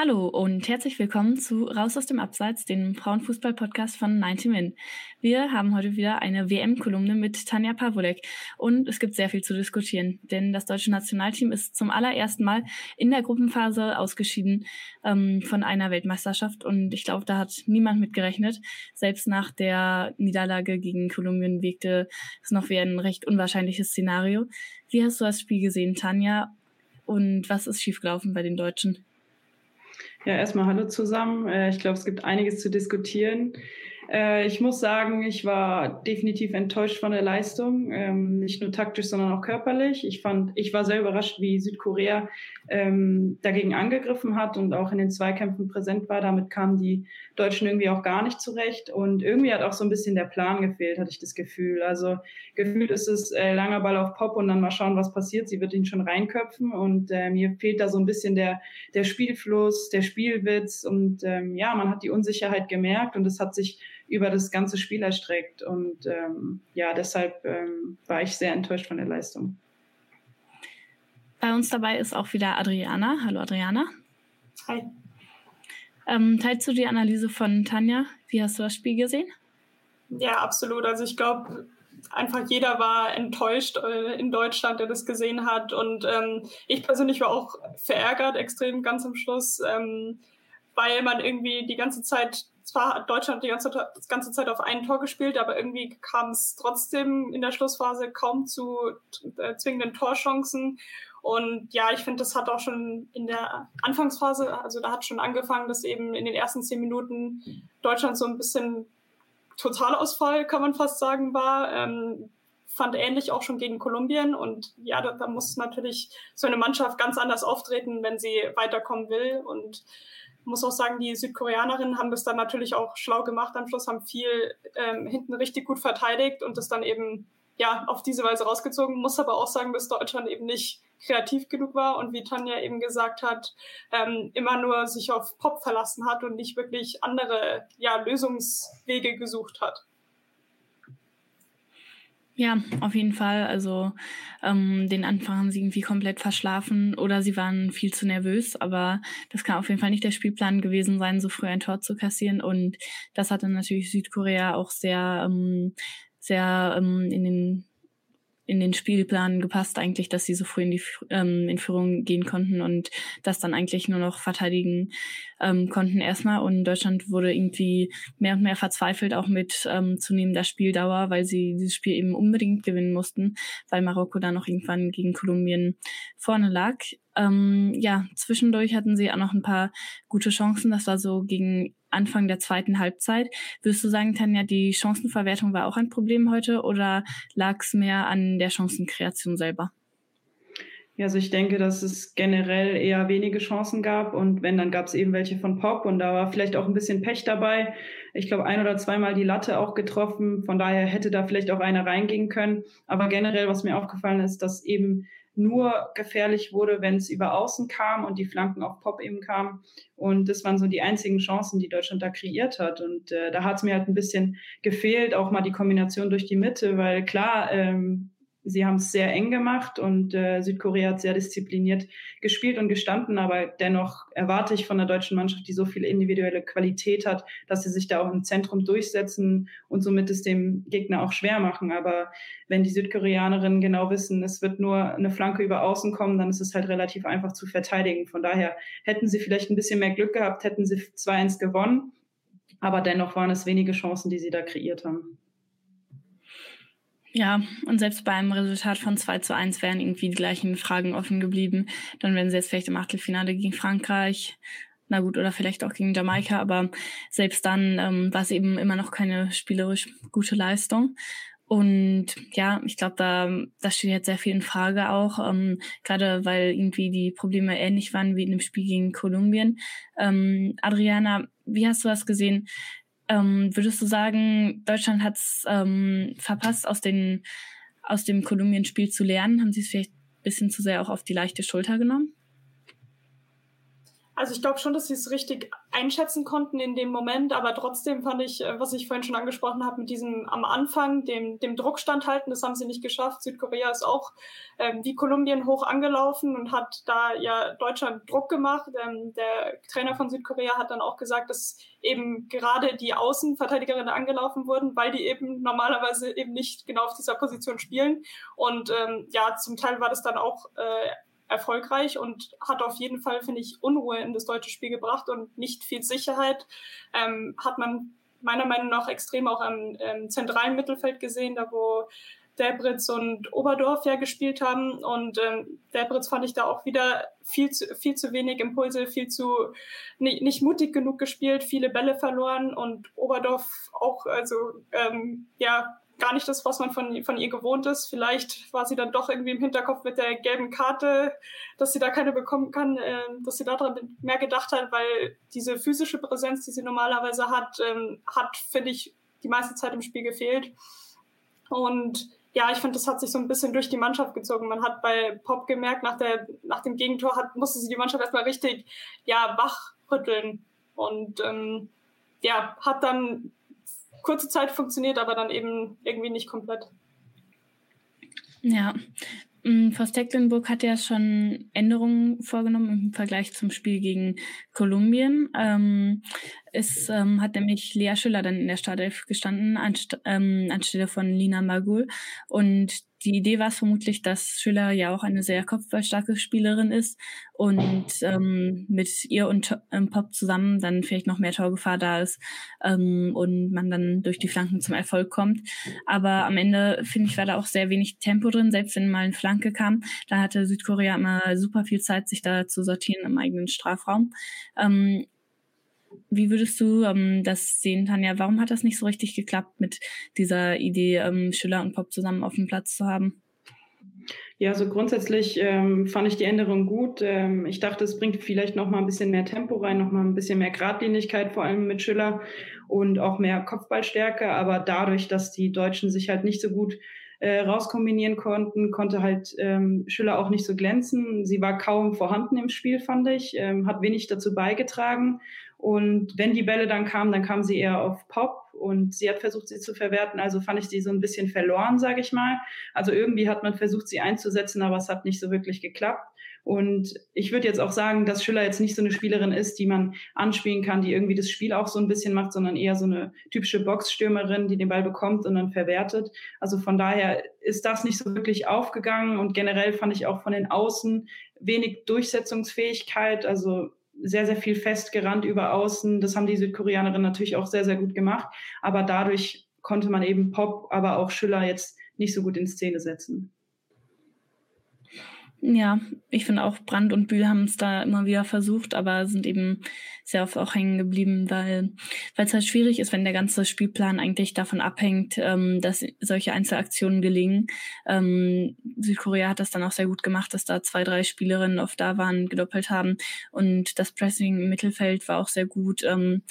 Hallo und herzlich willkommen zu Raus aus dem Abseits, dem Frauenfußball-Podcast von 90 Min. Wir haben heute wieder eine WM-Kolumne mit Tanja Pawolek und es gibt sehr viel zu diskutieren, denn das deutsche Nationalteam ist zum allerersten Mal in der Gruppenphase ausgeschieden ähm, von einer Weltmeisterschaft und ich glaube, da hat niemand mit gerechnet. Selbst nach der Niederlage gegen Kolumbien wirkte es noch wie ein recht unwahrscheinliches Szenario. Wie hast du das Spiel gesehen, Tanja? Und was ist schiefgelaufen bei den Deutschen? Ja, erstmal hallo zusammen. Äh, ich glaube, es gibt einiges zu diskutieren. Äh, ich muss sagen, ich war definitiv enttäuscht von der Leistung, ähm, nicht nur taktisch, sondern auch körperlich. Ich fand, ich war sehr überrascht, wie Südkorea ähm, dagegen angegriffen hat und auch in den Zweikämpfen präsent war. Damit kamen die Deutschen irgendwie auch gar nicht zurecht und irgendwie hat auch so ein bisschen der Plan gefehlt, hatte ich das Gefühl. Also gefühlt ist es äh, langer Ball auf Pop und dann mal schauen, was passiert. Sie wird ihn schon reinköpfen und äh, mir fehlt da so ein bisschen der der Spielfluss, der Spielwitz und ähm, ja, man hat die Unsicherheit gemerkt und es hat sich über das ganze Spiel erstreckt. Und ähm, ja, deshalb ähm, war ich sehr enttäuscht von der Leistung. Bei uns dabei ist auch wieder Adriana. Hallo Adriana. Hi. Ähm, teilst du die Analyse von Tanja? Wie hast du das Spiel gesehen? Ja, absolut. Also ich glaube, einfach jeder war enttäuscht äh, in Deutschland, der das gesehen hat. Und ähm, ich persönlich war auch verärgert, extrem ganz am Schluss, ähm, weil man irgendwie die ganze Zeit zwar hat Deutschland die ganze, die ganze Zeit auf ein Tor gespielt, aber irgendwie kam es trotzdem in der Schlussphase kaum zu äh, zwingenden Torchancen. Und ja, ich finde, das hat auch schon in der Anfangsphase, also da hat schon angefangen, dass eben in den ersten zehn Minuten Deutschland so ein bisschen Totalausfall, kann man fast sagen, war. Ähm, fand ähnlich auch schon gegen Kolumbien. Und ja, da, da muss natürlich so eine Mannschaft ganz anders auftreten, wenn sie weiterkommen will. Und muss auch sagen, die Südkoreanerinnen haben das dann natürlich auch schlau gemacht am Schluss, haben viel ähm, hinten richtig gut verteidigt und das dann eben ja auf diese Weise rausgezogen. Muss aber auch sagen, dass Deutschland eben nicht kreativ genug war und wie Tanja eben gesagt hat, ähm, immer nur sich auf Pop verlassen hat und nicht wirklich andere ja, Lösungswege gesucht hat. Ja, auf jeden Fall. Also ähm, den Anfang haben sie irgendwie komplett verschlafen oder sie waren viel zu nervös. Aber das kann auf jeden Fall nicht der Spielplan gewesen sein, so früh ein Tor zu kassieren. Und das hat dann natürlich Südkorea auch sehr, ähm, sehr ähm, in den in den Spielplan gepasst eigentlich, dass sie so früh in die ähm, in Führung gehen konnten und das dann eigentlich nur noch verteidigen ähm, konnten erstmal. Und Deutschland wurde irgendwie mehr und mehr verzweifelt, auch mit ähm, zunehmender Spieldauer, weil sie dieses Spiel eben unbedingt gewinnen mussten, weil Marokko dann noch irgendwann gegen Kolumbien vorne lag. Ähm, ja, zwischendurch hatten sie auch noch ein paar gute Chancen. Das war so gegen Anfang der zweiten Halbzeit. Würdest du sagen, Tanja, die Chancenverwertung war auch ein Problem heute oder lag es mehr an der Chancenkreation selber? Ja, also ich denke, dass es generell eher wenige Chancen gab und wenn, dann gab es eben welche von Pop und da war vielleicht auch ein bisschen Pech dabei. Ich glaube, ein oder zweimal die Latte auch getroffen, von daher hätte da vielleicht auch einer reingehen können. Aber generell, was mir aufgefallen ist, dass eben nur gefährlich wurde, wenn es über Außen kam und die Flanken auf Pop eben kamen. Und das waren so die einzigen Chancen, die Deutschland da kreiert hat. Und äh, da hat es mir halt ein bisschen gefehlt, auch mal die Kombination durch die Mitte, weil klar, ähm, sie haben es sehr eng gemacht und äh, Südkorea hat sehr diszipliniert gespielt und gestanden, aber dennoch erwarte ich von der deutschen Mannschaft, die so viel individuelle Qualität hat, dass sie sich da auch im Zentrum durchsetzen und somit es dem Gegner auch schwer machen. Aber wenn die Südkoreanerinnen genau wissen, es wird nur eine Flanke über außen kommen, dann ist es halt relativ einfach zu verteidigen. Von daher hätten sie vielleicht ein bisschen mehr Glück gehabt, hätten sie 2-1 gewonnen, aber dennoch waren es wenige Chancen, die sie da kreiert haben. Ja, und selbst beim Resultat von 2 zu 1 wären irgendwie die gleichen Fragen offen geblieben. Dann wären sie jetzt vielleicht im Achtelfinale gegen Frankreich, na gut, oder vielleicht auch gegen Jamaika, aber selbst dann ähm, war es eben immer noch keine spielerisch gute Leistung. Und ja, ich glaube, da das steht jetzt sehr viel in Frage auch, ähm, gerade weil irgendwie die Probleme ähnlich waren wie in dem Spiel gegen Kolumbien. Ähm, Adriana, wie hast du das gesehen? Ähm, würdest du sagen, Deutschland hat es ähm, verpasst, aus, den, aus dem Kolumbien-Spiel zu lernen? Haben sie es vielleicht ein bisschen zu sehr auch auf die leichte Schulter genommen? Also ich glaube schon, dass sie es richtig einschätzen konnten in dem Moment, aber trotzdem fand ich, äh, was ich vorhin schon angesprochen habe, mit diesem am Anfang, dem, dem Druck standhalten, das haben sie nicht geschafft. Südkorea ist auch ähm, wie Kolumbien hoch angelaufen und hat da ja Deutschland Druck gemacht. Ähm, der Trainer von Südkorea hat dann auch gesagt, dass eben gerade die Außenverteidigerinnen angelaufen wurden, weil die eben normalerweise eben nicht genau auf dieser Position spielen. Und ähm, ja, zum Teil war das dann auch äh, erfolgreich und hat auf jeden Fall, finde ich, Unruhe in das deutsche Spiel gebracht und nicht viel Sicherheit. Ähm, hat man meiner Meinung nach extrem auch am ähm, zentralen Mittelfeld gesehen, da wo Debritz und Oberdorf ja gespielt haben. Und ähm, Debritz fand ich da auch wieder viel zu, viel zu wenig Impulse, viel zu nicht, nicht mutig genug gespielt, viele Bälle verloren und Oberdorf auch, also ähm, ja, gar nicht das, was man von, von ihr gewohnt ist. Vielleicht war sie dann doch irgendwie im Hinterkopf mit der gelben Karte, dass sie da keine bekommen kann, äh, dass sie daran mehr gedacht hat, weil diese physische Präsenz, die sie normalerweise hat, ähm, hat, finde ich, die meiste Zeit im Spiel gefehlt. Und ja, ich finde, das hat sich so ein bisschen durch die Mannschaft gezogen. Man hat bei Pop gemerkt, nach, der, nach dem Gegentor hat, musste sie die Mannschaft erstmal richtig ja, wachrütteln. Und ähm, ja, hat dann kurze Zeit funktioniert, aber dann eben irgendwie nicht komplett. Ja, Forst mm, Tecklenburg hat ja schon Änderungen vorgenommen im Vergleich zum Spiel gegen Kolumbien. Ähm, es ähm, hat nämlich Lea Schüller dann in der Startelf gestanden, anst ähm, anstelle von Lina Magul. Und die Idee war es vermutlich, dass Schüller ja auch eine sehr kopfballstarke Spielerin ist und ähm, mit ihr und ähm, Pop zusammen dann vielleicht noch mehr Torgefahr da ist ähm, und man dann durch die Flanken zum Erfolg kommt. Aber am Ende, finde ich, war da auch sehr wenig Tempo drin, selbst wenn mal eine Flanke kam. Da hatte Südkorea immer super viel Zeit, sich da zu sortieren im eigenen Strafraum. Ähm, wie würdest du ähm, das sehen, Tanja? Warum hat das nicht so richtig geklappt mit dieser Idee, ähm, Schüler und Pop zusammen auf dem Platz zu haben? Ja, so grundsätzlich ähm, fand ich die Änderung gut. Ähm, ich dachte, es bringt vielleicht noch mal ein bisschen mehr Tempo rein, noch mal ein bisschen mehr Gradlinigkeit, vor allem mit Schüller und auch mehr Kopfballstärke. Aber dadurch, dass die Deutschen sich halt nicht so gut äh, rauskombinieren konnten, konnte halt ähm, Schüller auch nicht so glänzen. Sie war kaum vorhanden im Spiel, fand ich, ähm, hat wenig dazu beigetragen und wenn die Bälle dann kamen, dann kamen sie eher auf Pop und sie hat versucht, sie zu verwerten. Also fand ich sie so ein bisschen verloren, sage ich mal. Also irgendwie hat man versucht, sie einzusetzen, aber es hat nicht so wirklich geklappt. Und ich würde jetzt auch sagen, dass Schüller jetzt nicht so eine Spielerin ist, die man anspielen kann, die irgendwie das Spiel auch so ein bisschen macht, sondern eher so eine typische Boxstürmerin, die den Ball bekommt und dann verwertet. Also von daher ist das nicht so wirklich aufgegangen und generell fand ich auch von den Außen wenig Durchsetzungsfähigkeit. Also sehr, sehr viel festgerannt über außen. Das haben die Südkoreanerinnen natürlich auch sehr, sehr gut gemacht. Aber dadurch konnte man eben Pop, aber auch Schüller jetzt nicht so gut in Szene setzen. Ja, ich finde auch Brand und Bühl haben es da immer wieder versucht, aber sind eben sehr oft auch hängen geblieben, weil es halt schwierig ist, wenn der ganze Spielplan eigentlich davon abhängt, ähm, dass solche Einzelaktionen gelingen. Ähm, Südkorea hat das dann auch sehr gut gemacht, dass da zwei, drei Spielerinnen oft da waren, gedoppelt haben und das Pressing im Mittelfeld war auch sehr gut. Ähm,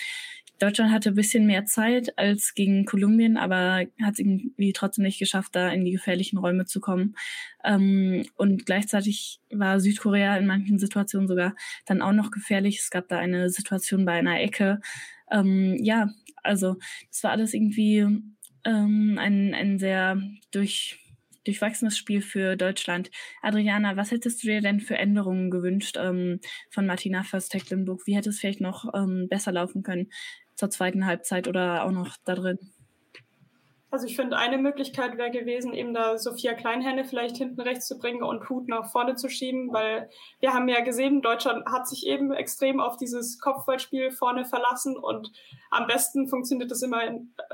Deutschland hatte ein bisschen mehr Zeit als gegen Kolumbien, aber hat es irgendwie trotzdem nicht geschafft, da in die gefährlichen Räume zu kommen. Ähm, und gleichzeitig war Südkorea in manchen Situationen sogar dann auch noch gefährlich. Es gab da eine Situation bei einer Ecke. Ähm, ja, also das war alles irgendwie ähm, ein, ein sehr durch durchwachsenes Spiel für Deutschland. Adriana, was hättest du dir denn für Änderungen gewünscht ähm, von Martina First-Tecklenburg? Wie hätte es vielleicht noch ähm, besser laufen können? zur zweiten Halbzeit oder auch noch da drin? Also ich finde, eine Möglichkeit wäre gewesen, eben da Sophia Kleinhände vielleicht hinten rechts zu bringen und Hut nach vorne zu schieben, weil wir haben ja gesehen, Deutschland hat sich eben extrem auf dieses Kopfballspiel vorne verlassen und am besten funktioniert das immer,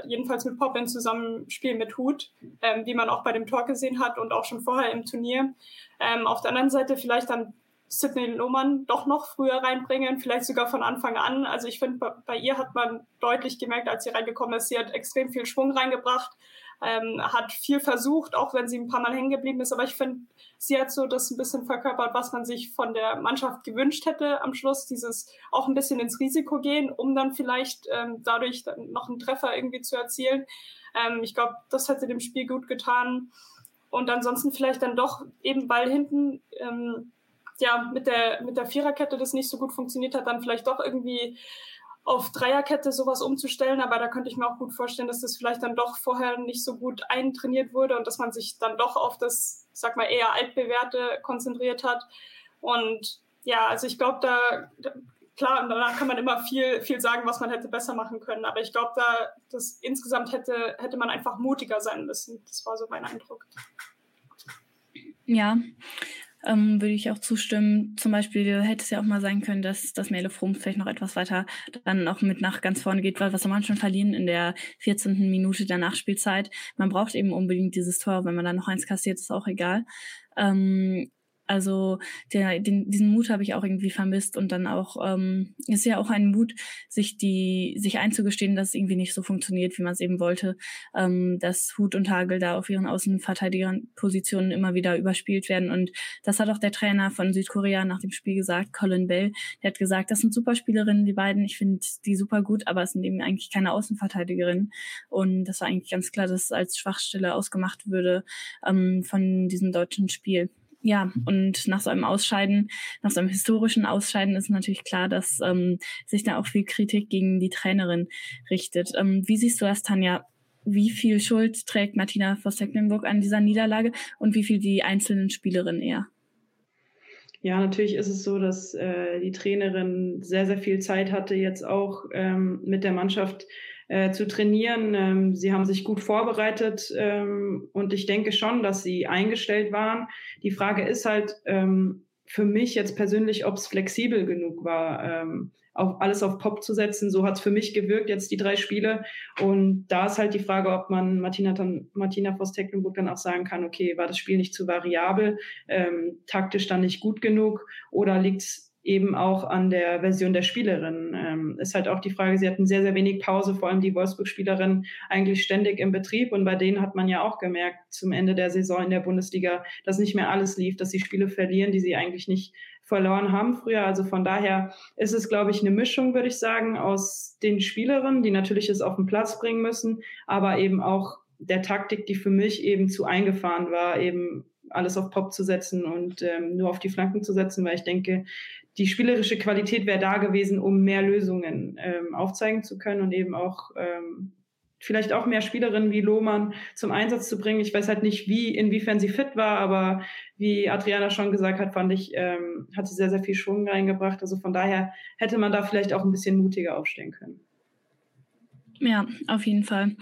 jedenfalls mit Pop in Zusammenspiel mit Hut, ähm, wie man auch bei dem Tor gesehen hat und auch schon vorher im Turnier. Ähm, auf der anderen Seite vielleicht dann Sidney Lohmann doch noch früher reinbringen, vielleicht sogar von Anfang an. Also ich finde, bei, ihr hat man deutlich gemerkt, als sie reingekommen ist, sie hat extrem viel Schwung reingebracht, ähm, hat viel versucht, auch wenn sie ein paar Mal hängen geblieben ist. Aber ich finde, sie hat so das ein bisschen verkörpert, was man sich von der Mannschaft gewünscht hätte am Schluss, dieses auch ein bisschen ins Risiko gehen, um dann vielleicht ähm, dadurch dann noch einen Treffer irgendwie zu erzielen. Ähm, ich glaube, das hätte dem Spiel gut getan. Und ansonsten vielleicht dann doch eben Ball hinten ähm, ja mit der, mit der Viererkette das nicht so gut funktioniert hat, dann vielleicht doch irgendwie auf Dreierkette sowas umzustellen, aber da könnte ich mir auch gut vorstellen, dass das vielleicht dann doch vorher nicht so gut eintrainiert wurde und dass man sich dann doch auf das, sag mal, eher altbewährte konzentriert hat. Und ja, also ich glaube, da, klar, und danach kann man immer viel, viel sagen, was man hätte besser machen können. Aber ich glaube, da das insgesamt hätte, hätte man einfach mutiger sein müssen. Das war so mein Eindruck. Ja, ähm, würde ich auch zustimmen. Zum Beispiel hätte es ja auch mal sein können, dass das Mele Frum vielleicht noch etwas weiter dann auch mit nach ganz vorne geht, weil was soll man schon verlieren in der 14. Minute der Nachspielzeit. Man braucht eben unbedingt dieses Tor. Wenn man dann noch eins kassiert, ist auch egal. Ähm, also der, den, diesen Mut habe ich auch irgendwie vermisst und dann auch ähm, ist ja auch ein Mut, sich die sich einzugestehen, dass es irgendwie nicht so funktioniert, wie man es eben wollte, ähm, dass Hut und Hagel da auf ihren Außenverteidigerpositionen immer wieder überspielt werden. Und das hat auch der Trainer von Südkorea nach dem Spiel gesagt, Colin Bell, der hat gesagt, das sind super Spielerinnen, die beiden, ich finde die super gut, aber es sind eben eigentlich keine Außenverteidigerinnen. Und das war eigentlich ganz klar, dass es als Schwachstelle ausgemacht würde ähm, von diesem deutschen Spiel ja, und nach so einem Ausscheiden, nach so einem historischen Ausscheiden ist natürlich klar, dass ähm, sich da auch viel Kritik gegen die Trainerin richtet. Ähm, wie siehst du das, Tanja? Wie viel Schuld trägt Martina Voss-Tecklenburg an dieser Niederlage und wie viel die einzelnen Spielerinnen eher? Ja, natürlich ist es so, dass äh, die Trainerin sehr, sehr viel Zeit hatte, jetzt auch ähm, mit der Mannschaft äh, zu trainieren. Ähm, sie haben sich gut vorbereitet ähm, und ich denke schon, dass sie eingestellt waren. Die Frage ist halt ähm, für mich jetzt persönlich, ob es flexibel genug war, ähm, auf alles auf Pop zu setzen. So hat es für mich gewirkt, jetzt die drei Spiele. Und da ist halt die Frage, ob man Martina, dann, Martina Voss-Tecklenburg dann auch sagen kann, okay, war das Spiel nicht zu variabel, ähm, taktisch dann nicht gut genug oder liegt es eben auch an der Version der Spielerin. Ähm, ist halt auch die Frage, sie hatten sehr, sehr wenig Pause, vor allem die Wolfsburg-Spielerin eigentlich ständig im Betrieb. Und bei denen hat man ja auch gemerkt, zum Ende der Saison in der Bundesliga, dass nicht mehr alles lief, dass sie Spiele verlieren, die sie eigentlich nicht verloren haben früher. Also von daher ist es, glaube ich, eine Mischung, würde ich sagen, aus den Spielerinnen, die natürlich es auf den Platz bringen müssen, aber eben auch der Taktik, die für mich eben zu eingefahren war, eben alles auf Pop zu setzen und ähm, nur auf die Flanken zu setzen, weil ich denke, die spielerische Qualität wäre da gewesen, um mehr Lösungen ähm, aufzeigen zu können und eben auch ähm, vielleicht auch mehr Spielerinnen wie Lohmann zum Einsatz zu bringen. Ich weiß halt nicht, wie, inwiefern sie fit war, aber wie Adriana schon gesagt hat, fand ich, ähm, hat sie sehr, sehr viel Schwung reingebracht. Also von daher hätte man da vielleicht auch ein bisschen mutiger aufstehen können. Ja, auf jeden Fall.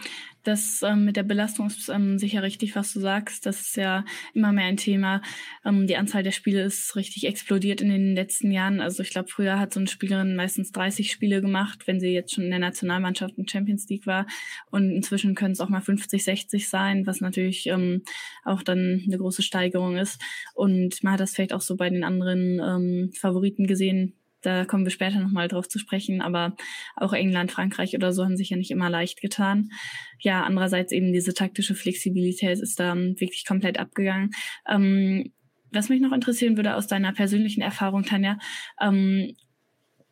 Das ähm, mit der Belastung ist ähm, sicher richtig, was du sagst. Das ist ja immer mehr ein Thema. Ähm, die Anzahl der Spiele ist richtig explodiert in den letzten Jahren. Also ich glaube, früher hat so eine Spielerin meistens 30 Spiele gemacht, wenn sie jetzt schon in der Nationalmannschaft in Champions League war. Und inzwischen können es auch mal 50, 60 sein, was natürlich ähm, auch dann eine große Steigerung ist. Und man hat das vielleicht auch so bei den anderen ähm, Favoriten gesehen, da kommen wir später nochmal drauf zu sprechen, aber auch England, Frankreich oder so haben sich ja nicht immer leicht getan. Ja, andererseits eben diese taktische Flexibilität ist da wirklich komplett abgegangen. Ähm, was mich noch interessieren würde aus deiner persönlichen Erfahrung, Tanja, ähm,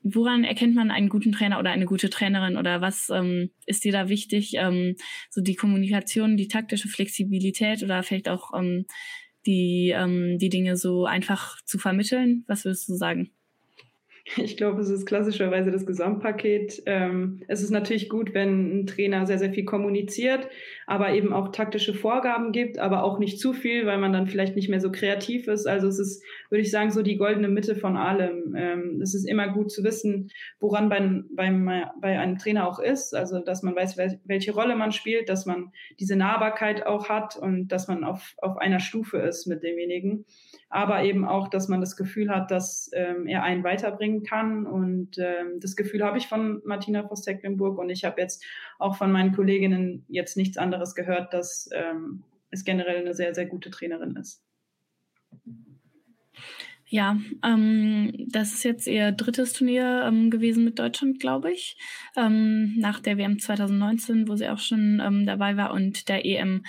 woran erkennt man einen guten Trainer oder eine gute Trainerin oder was ähm, ist dir da wichtig? Ähm, so die Kommunikation, die taktische Flexibilität oder vielleicht auch ähm, die, ähm, die Dinge so einfach zu vermitteln? Was würdest du sagen? Ich glaube, es ist klassischerweise das Gesamtpaket. Ähm, es ist natürlich gut, wenn ein Trainer sehr, sehr viel kommuniziert, aber eben auch taktische Vorgaben gibt, aber auch nicht zu viel, weil man dann vielleicht nicht mehr so kreativ ist. Also es ist, würde ich sagen, so die goldene Mitte von allem. Ähm, es ist immer gut zu wissen, woran beim, beim, bei einem Trainer auch ist. Also, dass man weiß, welche Rolle man spielt, dass man diese Nahbarkeit auch hat und dass man auf, auf einer Stufe ist mit demjenigen aber eben auch, dass man das Gefühl hat, dass ähm, er einen weiterbringen kann. Und ähm, das Gefühl habe ich von Martina Voss-Tecklenburg und ich habe jetzt auch von meinen Kolleginnen jetzt nichts anderes gehört, dass ähm, es generell eine sehr, sehr gute Trainerin ist. Ja, ähm, das ist jetzt ihr drittes Turnier ähm, gewesen mit Deutschland, glaube ich. Ähm, nach der WM 2019, wo sie auch schon ähm, dabei war, und der EM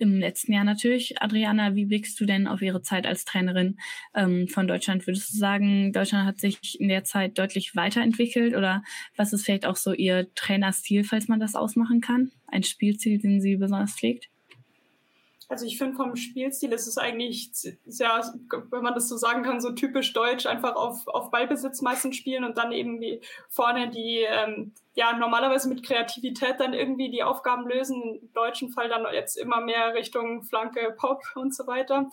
im letzten Jahr natürlich. Adriana, wie blickst du denn auf ihre Zeit als Trainerin ähm, von Deutschland? Würdest du sagen, Deutschland hat sich in der Zeit deutlich weiterentwickelt oder was ist vielleicht auch so ihr Trainerstil, falls man das ausmachen kann? Ein Spielziel, den sie besonders pflegt? Also ich finde vom Spielstil ist es eigentlich sehr, wenn man das so sagen kann, so typisch deutsch, einfach auf, auf Ballbesitz meistens spielen und dann eben wie vorne die, ähm, ja, normalerweise mit Kreativität dann irgendwie die Aufgaben lösen. Im deutschen Fall dann jetzt immer mehr Richtung Flanke, Pop und so weiter.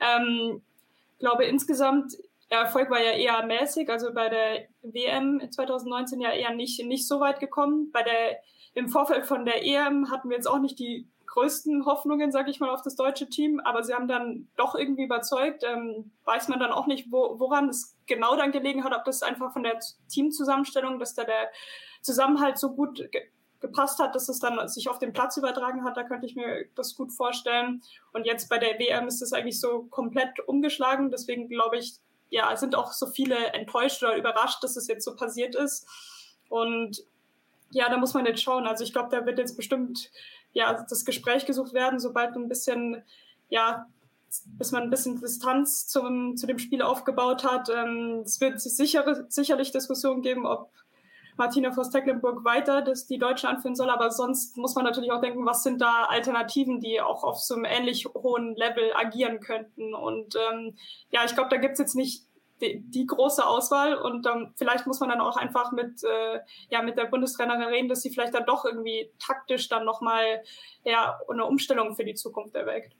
Ähm, glaube insgesamt der Erfolg war ja eher mäßig, also bei der WM 2019 ja eher nicht, nicht so weit gekommen. Bei der, im Vorfeld von der EM hatten wir jetzt auch nicht die größten Hoffnungen, sage ich mal, auf das deutsche Team, aber sie haben dann doch irgendwie überzeugt. Ähm, weiß man dann auch nicht, wo, woran es genau dann gelegen hat, ob das einfach von der Teamzusammenstellung, dass da der Zusammenhalt so gut ge gepasst hat, dass es dann sich auf den Platz übertragen hat, da könnte ich mir das gut vorstellen. Und jetzt bei der WM ist es eigentlich so komplett umgeschlagen. Deswegen glaube ich, ja, sind auch so viele enttäuscht oder überrascht, dass es jetzt so passiert ist. Und ja, da muss man jetzt schauen. Also ich glaube, da wird jetzt bestimmt ja, das Gespräch gesucht werden, sobald ein bisschen, ja, bis man ein bisschen Distanz zum, zu dem Spiel aufgebaut hat. Ähm, es wird sicher, sicherlich Diskussionen geben, ob Martina Voss-Tecklenburg weiter das die Deutsche anführen soll, aber sonst muss man natürlich auch denken, was sind da Alternativen, die auch auf so einem ähnlich hohen Level agieren könnten. Und ähm, ja, ich glaube, da gibt's jetzt nicht die, die große Auswahl und ähm, vielleicht muss man dann auch einfach mit äh, ja mit der Bundestrainerin reden, dass sie vielleicht dann doch irgendwie taktisch dann noch mal ja eine Umstellung für die Zukunft erweckt.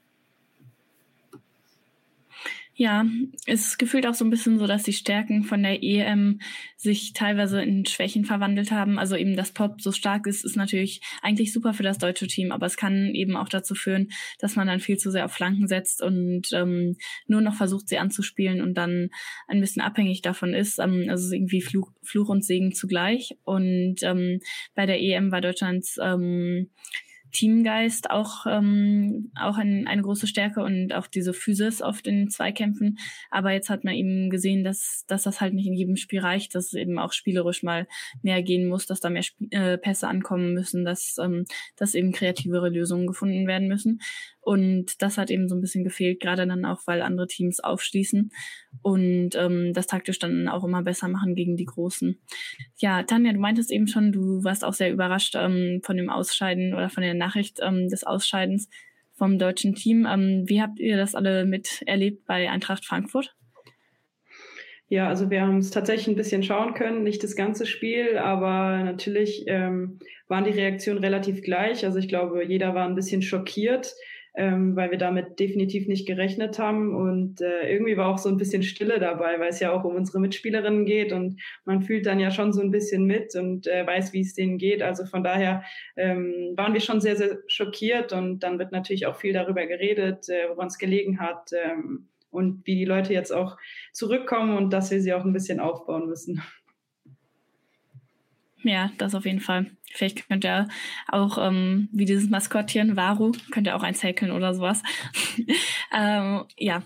Ja, es gefühlt auch so ein bisschen so, dass die Stärken von der EM sich teilweise in Schwächen verwandelt haben. Also eben, dass Pop so stark ist, ist natürlich eigentlich super für das deutsche Team, aber es kann eben auch dazu führen, dass man dann viel zu sehr auf Flanken setzt und ähm, nur noch versucht, sie anzuspielen und dann ein bisschen abhängig davon ist. Ähm, also irgendwie Fluch, Fluch und Segen zugleich. Und ähm, bei der EM war Deutschlands ähm, Teamgeist auch, ähm, auch ein, eine große Stärke und auch diese Physis auf den Zweikämpfen. Aber jetzt hat man eben gesehen, dass, dass das halt nicht in jedem Spiel reicht, dass es eben auch spielerisch mal mehr gehen muss, dass da mehr Sp äh, Pässe ankommen müssen, dass, ähm, dass eben kreativere Lösungen gefunden werden müssen. Und das hat eben so ein bisschen gefehlt, gerade dann auch, weil andere Teams aufschließen und ähm, das taktisch dann auch immer besser machen gegen die Großen. Ja, Tanja, du meintest eben schon, du warst auch sehr überrascht ähm, von dem Ausscheiden oder von der Nachricht ähm, des Ausscheidens vom deutschen Team. Ähm, wie habt ihr das alle miterlebt bei Eintracht Frankfurt? Ja, also wir haben es tatsächlich ein bisschen schauen können, nicht das ganze Spiel, aber natürlich ähm, waren die Reaktionen relativ gleich. Also ich glaube, jeder war ein bisschen schockiert ähm, weil wir damit definitiv nicht gerechnet haben. Und äh, irgendwie war auch so ein bisschen Stille dabei, weil es ja auch um unsere Mitspielerinnen geht und man fühlt dann ja schon so ein bisschen mit und äh, weiß, wie es denen geht. Also von daher ähm, waren wir schon sehr, sehr schockiert und dann wird natürlich auch viel darüber geredet, äh, woran es gelegen hat. Ähm, und wie die Leute jetzt auch zurückkommen und dass wir sie auch ein bisschen aufbauen müssen. Ja, das auf jeden Fall. Vielleicht könnt ihr auch, ähm, wie dieses Maskottchen, Varu, könnt ihr auch eins häkeln oder sowas. ähm, ja,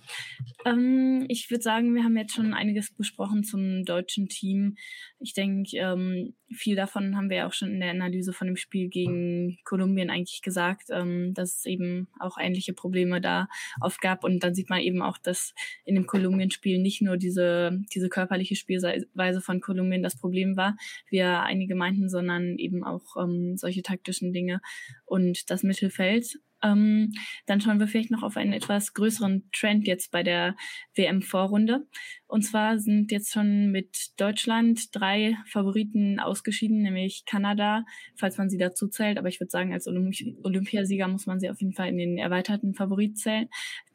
ähm, ich würde sagen, wir haben jetzt schon einiges besprochen zum deutschen Team. Ich denke, ähm, viel davon haben wir ja auch schon in der Analyse von dem Spiel gegen Kolumbien eigentlich gesagt, ähm, dass es eben auch ähnliche Probleme da oft gab. Und dann sieht man eben auch, dass in dem Kolumbien-Spiel nicht nur diese, diese körperliche Spielweise von Kolumbien das Problem war, wie ja einige meinten, sondern eben auch ähm, solche taktischen Dinge und das Mittelfeld. Ähm, dann schauen wir vielleicht noch auf einen etwas größeren Trend jetzt bei der WM-Vorrunde. Und zwar sind jetzt schon mit Deutschland drei Favoriten ausgeschieden, nämlich Kanada, falls man sie dazu zählt. Aber ich würde sagen, als Olympi Olympiasieger muss man sie auf jeden Fall in den erweiterten Favorit zählen,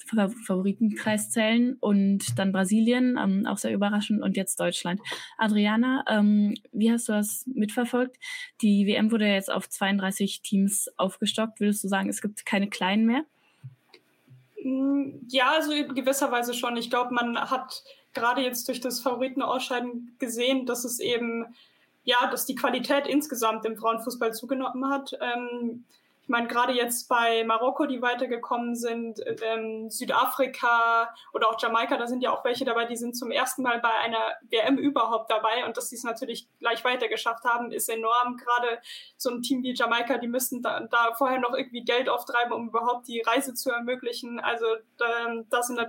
Favoritenkreis zählen. Und dann Brasilien, ähm, auch sehr überraschend. Und jetzt Deutschland. Adriana, ähm, wie hast du das mitverfolgt? Die WM wurde jetzt auf 32 Teams aufgestockt. Würdest du sagen, es gibt keine kleinen mehr? Mm, ja, also in gewisser Weise schon. Ich glaube, man hat gerade jetzt durch das Favoritenausscheiden gesehen, dass es eben, ja, dass die Qualität insgesamt im Frauenfußball zugenommen hat. Ähm, ich meine, gerade jetzt bei Marokko, die weitergekommen sind, ähm, Südafrika oder auch Jamaika, da sind ja auch welche dabei, die sind zum ersten Mal bei einer WM überhaupt dabei und dass sie es natürlich gleich weitergeschafft haben, ist enorm. Gerade so ein Team wie Jamaika, die müssten da, da vorher noch irgendwie Geld auftreiben, um überhaupt die Reise zu ermöglichen. Also ähm, das sind,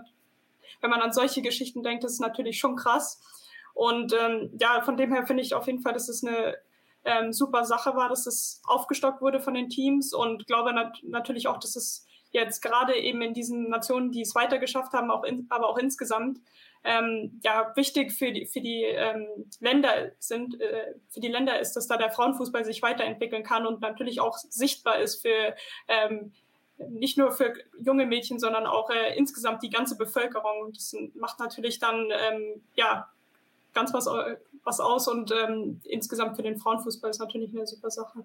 wenn man an solche Geschichten denkt, ist natürlich schon krass. Und ähm, ja, von dem her finde ich auf jeden Fall, dass es eine ähm, super Sache war, dass es aufgestockt wurde von den Teams und glaube nat natürlich auch, dass es jetzt gerade eben in diesen Nationen, die es weiter geschafft haben, auch in, aber auch insgesamt, ähm, ja, wichtig für die, für die ähm, Länder sind, äh, für die Länder ist, dass da der Frauenfußball sich weiterentwickeln kann und natürlich auch sichtbar ist für ähm, nicht nur für junge Mädchen, sondern auch äh, insgesamt die ganze Bevölkerung. Und das macht natürlich dann ähm, ja ganz was, was aus und ähm, insgesamt für den Frauenfußball ist natürlich eine super Sache.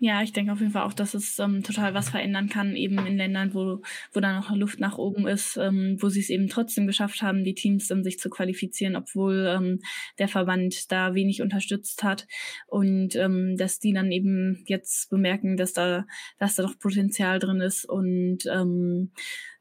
Ja, ich denke auf jeden Fall auch, dass es ähm, total was verändern kann, eben in Ländern, wo, wo da noch Luft nach oben ist, ähm, wo sie es eben trotzdem geschafft haben, die Teams um sich zu qualifizieren, obwohl ähm, der Verband da wenig unterstützt hat. Und ähm, dass die dann eben jetzt bemerken, dass da, dass da doch Potenzial drin ist und ähm,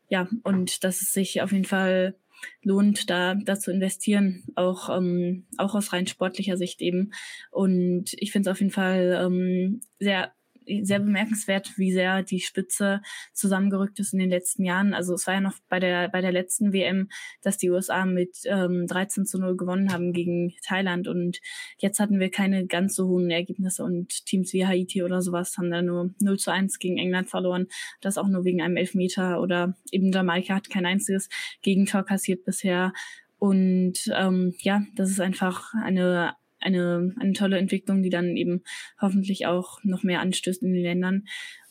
ja, und dass es sich auf jeden Fall lohnt, da, da zu investieren, auch, ähm, auch aus rein sportlicher Sicht eben. Und ich finde es auf jeden Fall ähm, sehr sehr bemerkenswert, wie sehr die Spitze zusammengerückt ist in den letzten Jahren. Also es war ja noch bei der, bei der letzten WM, dass die USA mit ähm, 13 zu 0 gewonnen haben gegen Thailand und jetzt hatten wir keine ganz so hohen Ergebnisse und Teams wie Haiti oder sowas haben da nur 0 zu 1 gegen England verloren. Das auch nur wegen einem Elfmeter oder eben Jamaika hat kein einziges Gegentor kassiert bisher. Und ähm, ja, das ist einfach eine eine, eine tolle Entwicklung, die dann eben hoffentlich auch noch mehr anstößt in den Ländern.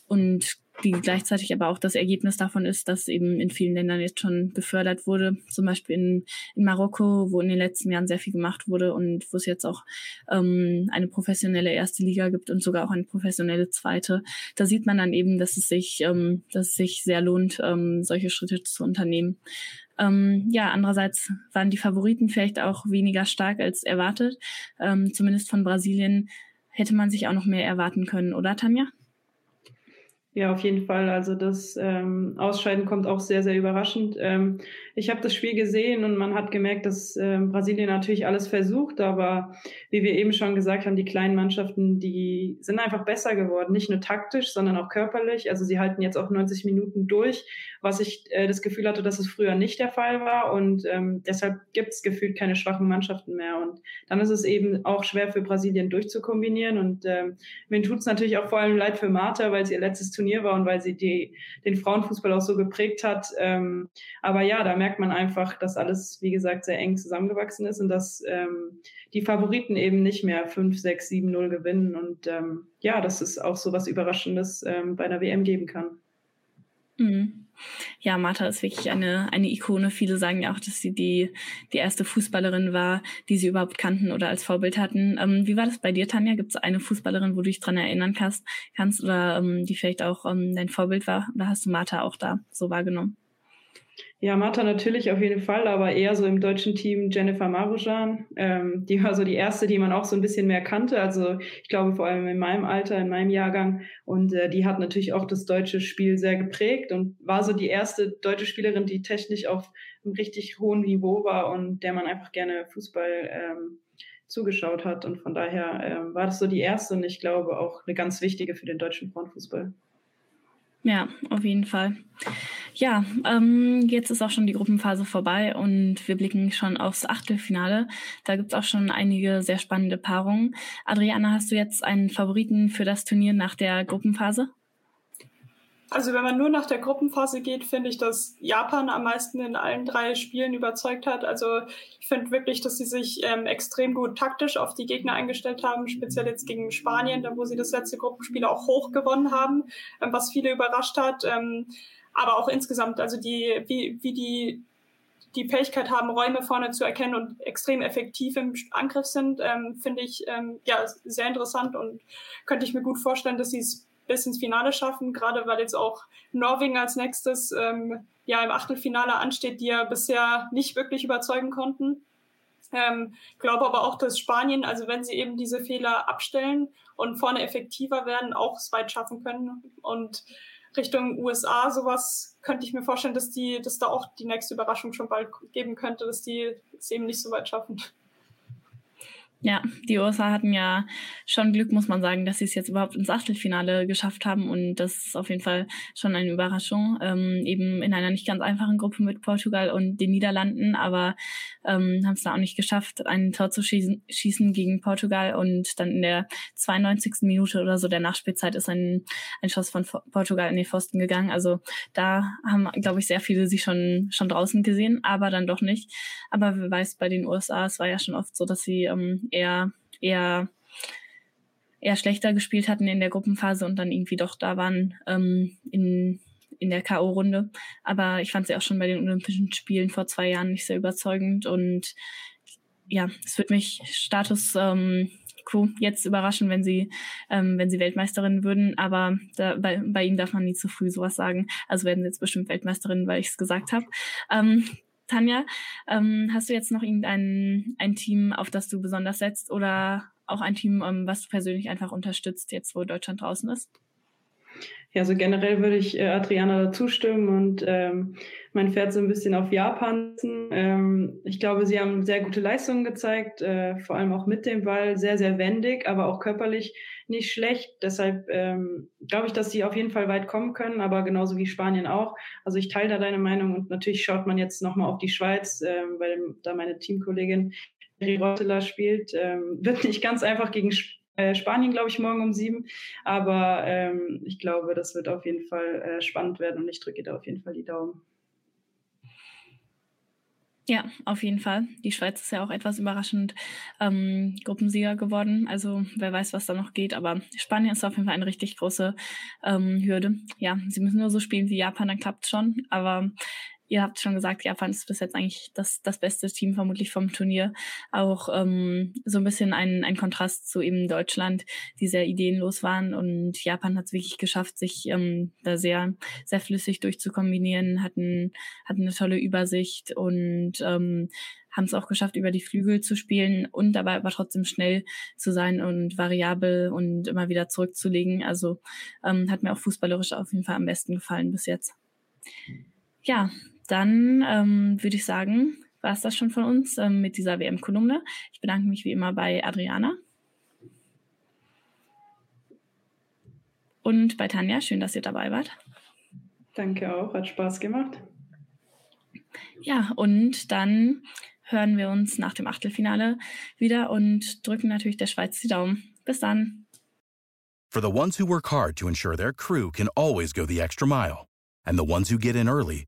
Und die gleichzeitig aber auch das Ergebnis davon ist, dass eben in vielen Ländern jetzt schon gefördert wurde, zum Beispiel in, in Marokko, wo in den letzten Jahren sehr viel gemacht wurde und wo es jetzt auch ähm, eine professionelle erste Liga gibt und sogar auch eine professionelle zweite. Da sieht man dann eben, dass es sich, ähm, dass es sich sehr lohnt, ähm, solche Schritte zu unternehmen. Ähm, ja, andererseits waren die Favoriten vielleicht auch weniger stark als erwartet. Ähm, zumindest von Brasilien hätte man sich auch noch mehr erwarten können, oder Tanja? Ja, auf jeden Fall. Also das ähm, Ausscheiden kommt auch sehr, sehr überraschend. Ähm, ich habe das Spiel gesehen und man hat gemerkt, dass ähm, Brasilien natürlich alles versucht, aber wie wir eben schon gesagt haben, die kleinen Mannschaften, die sind einfach besser geworden, nicht nur taktisch, sondern auch körperlich. Also sie halten jetzt auch 90 Minuten durch, was ich äh, das Gefühl hatte, dass es früher nicht der Fall war und ähm, deshalb gibt es gefühlt keine schwachen Mannschaften mehr und dann ist es eben auch schwer für Brasilien durchzukombinieren und ähm, mir tut es natürlich auch vor allem leid für Marta, weil sie ihr letztes Turnier Turnier war und weil sie die, den Frauenfußball auch so geprägt hat. Ähm, aber ja, da merkt man einfach, dass alles, wie gesagt, sehr eng zusammengewachsen ist und dass ähm, die Favoriten eben nicht mehr 5, 6, 7, 0 gewinnen. Und ähm, ja, dass es auch so was Überraschendes ähm, bei einer WM geben kann. Mhm. Ja, Martha ist wirklich eine, eine Ikone. Viele sagen ja auch, dass sie die, die erste Fußballerin war, die sie überhaupt kannten oder als Vorbild hatten. Ähm, wie war das bei dir, Tanja? Gibt es eine Fußballerin, wo du dich dran erinnern kannst, kannst oder ähm, die vielleicht auch ähm, dein Vorbild war? Oder hast du Martha auch da so wahrgenommen? Ja, Martha natürlich auf jeden Fall, aber eher so im deutschen Team Jennifer Marujan. Ähm, die war so die erste, die man auch so ein bisschen mehr kannte. Also ich glaube vor allem in meinem Alter, in meinem Jahrgang. Und äh, die hat natürlich auch das deutsche Spiel sehr geprägt und war so die erste deutsche Spielerin, die technisch auf einem richtig hohen Niveau war und der man einfach gerne Fußball ähm, zugeschaut hat. Und von daher ähm, war das so die erste und ich glaube auch eine ganz wichtige für den deutschen Frauenfußball. Ja, auf jeden Fall. Ja, ähm, jetzt ist auch schon die Gruppenphase vorbei und wir blicken schon aufs Achtelfinale. Da gibt's auch schon einige sehr spannende Paarungen. Adriana, hast du jetzt einen Favoriten für das Turnier nach der Gruppenphase? Also wenn man nur nach der Gruppenphase geht, finde ich, dass Japan am meisten in allen drei Spielen überzeugt hat. Also ich finde wirklich, dass sie sich ähm, extrem gut taktisch auf die Gegner eingestellt haben, speziell jetzt gegen Spanien, da wo sie das letzte Gruppenspiel auch hoch gewonnen haben, ähm, was viele überrascht hat. Ähm, aber auch insgesamt, also die, wie, wie die die Fähigkeit haben, Räume vorne zu erkennen und extrem effektiv im Angriff sind, ähm, finde ich ähm, ja sehr interessant und könnte ich mir gut vorstellen, dass sie es bis ins Finale schaffen, gerade weil jetzt auch Norwegen als nächstes ähm, ja im Achtelfinale ansteht, die ja bisher nicht wirklich überzeugen konnten. Ähm, glaube aber auch, dass Spanien, also wenn sie eben diese Fehler abstellen und vorne effektiver werden, auch es weit schaffen können. Und Richtung USA sowas könnte ich mir vorstellen, dass die, dass da auch die nächste Überraschung schon bald geben könnte, dass die es eben nicht so weit schaffen. Ja, die USA hatten ja schon Glück, muss man sagen, dass sie es jetzt überhaupt ins Achtelfinale geschafft haben. Und das ist auf jeden Fall schon eine Überraschung. Ähm, eben in einer nicht ganz einfachen Gruppe mit Portugal und den Niederlanden, aber ähm, haben es da auch nicht geschafft, ein Tor zu schießen, schießen gegen Portugal. Und dann in der 92. Minute oder so der Nachspielzeit ist ein, ein Schuss von Portugal in den Pfosten gegangen. Also da haben, glaube ich, sehr viele sich schon, schon draußen gesehen, aber dann doch nicht. Aber wer weiß, bei den USA, es war ja schon oft so, dass sie ähm, eher, eher, eher schlechter gespielt hatten in der Gruppenphase und dann irgendwie doch da waren ähm, in, in der K.O.-Runde. Aber ich fand sie auch schon bei den Olympischen Spielen vor zwei Jahren nicht sehr überzeugend und ja, es wird mich Status ähm, quo jetzt überraschen, wenn sie, ähm, wenn sie Weltmeisterin würden, aber da, bei, bei ihnen darf man nie zu früh sowas sagen. Also werden sie jetzt bestimmt Weltmeisterin, weil ich es gesagt habe. Ähm, Tanja, ähm, hast du jetzt noch irgendein ein Team, auf das du besonders setzt oder auch ein Team, ähm, was du persönlich einfach unterstützt, jetzt wo Deutschland draußen ist? Ja, so generell würde ich äh, Adriana zustimmen und ähm, mein Pferd so ein bisschen auf Japan. Ähm, ich glaube, sie haben sehr gute Leistungen gezeigt, äh, vor allem auch mit dem Ball, sehr, sehr wendig, aber auch körperlich nicht schlecht. Deshalb ähm, glaube ich, dass sie auf jeden Fall weit kommen können, aber genauso wie Spanien auch. Also ich teile da deine Meinung und natürlich schaut man jetzt nochmal auf die Schweiz, äh, weil da meine Teamkollegin Rotteler spielt. Ähm, wird nicht ganz einfach gegen Sp äh, Spanien, glaube ich, morgen um sieben. Aber ähm, ich glaube, das wird auf jeden Fall äh, spannend werden und ich drücke da auf jeden Fall die Daumen. Ja, auf jeden Fall. Die Schweiz ist ja auch etwas überraschend ähm, Gruppensieger geworden. Also wer weiß, was da noch geht. Aber Spanien ist auf jeden Fall eine richtig große ähm, Hürde. Ja, sie müssen nur so spielen wie Japan, dann klappt schon. Aber ihr habt schon gesagt, Japan ist bis jetzt eigentlich das, das beste Team vermutlich vom Turnier. Auch ähm, so ein bisschen ein, ein Kontrast zu eben Deutschland, die sehr ideenlos waren. Und Japan hat es wirklich geschafft, sich ähm, da sehr, sehr flüssig durchzukombinieren, hatten, hatten eine tolle Übersicht und ähm, haben es auch geschafft, über die Flügel zu spielen und dabei aber trotzdem schnell zu sein und variabel und immer wieder zurückzulegen. Also ähm, hat mir auch fußballerisch auf jeden Fall am besten gefallen bis jetzt. Ja, dann ähm, würde ich sagen, war es das schon von uns ähm, mit dieser WM-Kolumne. Ich bedanke mich wie immer bei Adriana. Und bei Tanja, schön, dass ihr dabei wart. Danke auch, hat Spaß gemacht. Ja, und dann hören wir uns nach dem Achtelfinale wieder und drücken natürlich der Schweiz die Daumen. Bis dann. For the ones who work hard to ensure their crew can always go the extra mile and the ones who get in early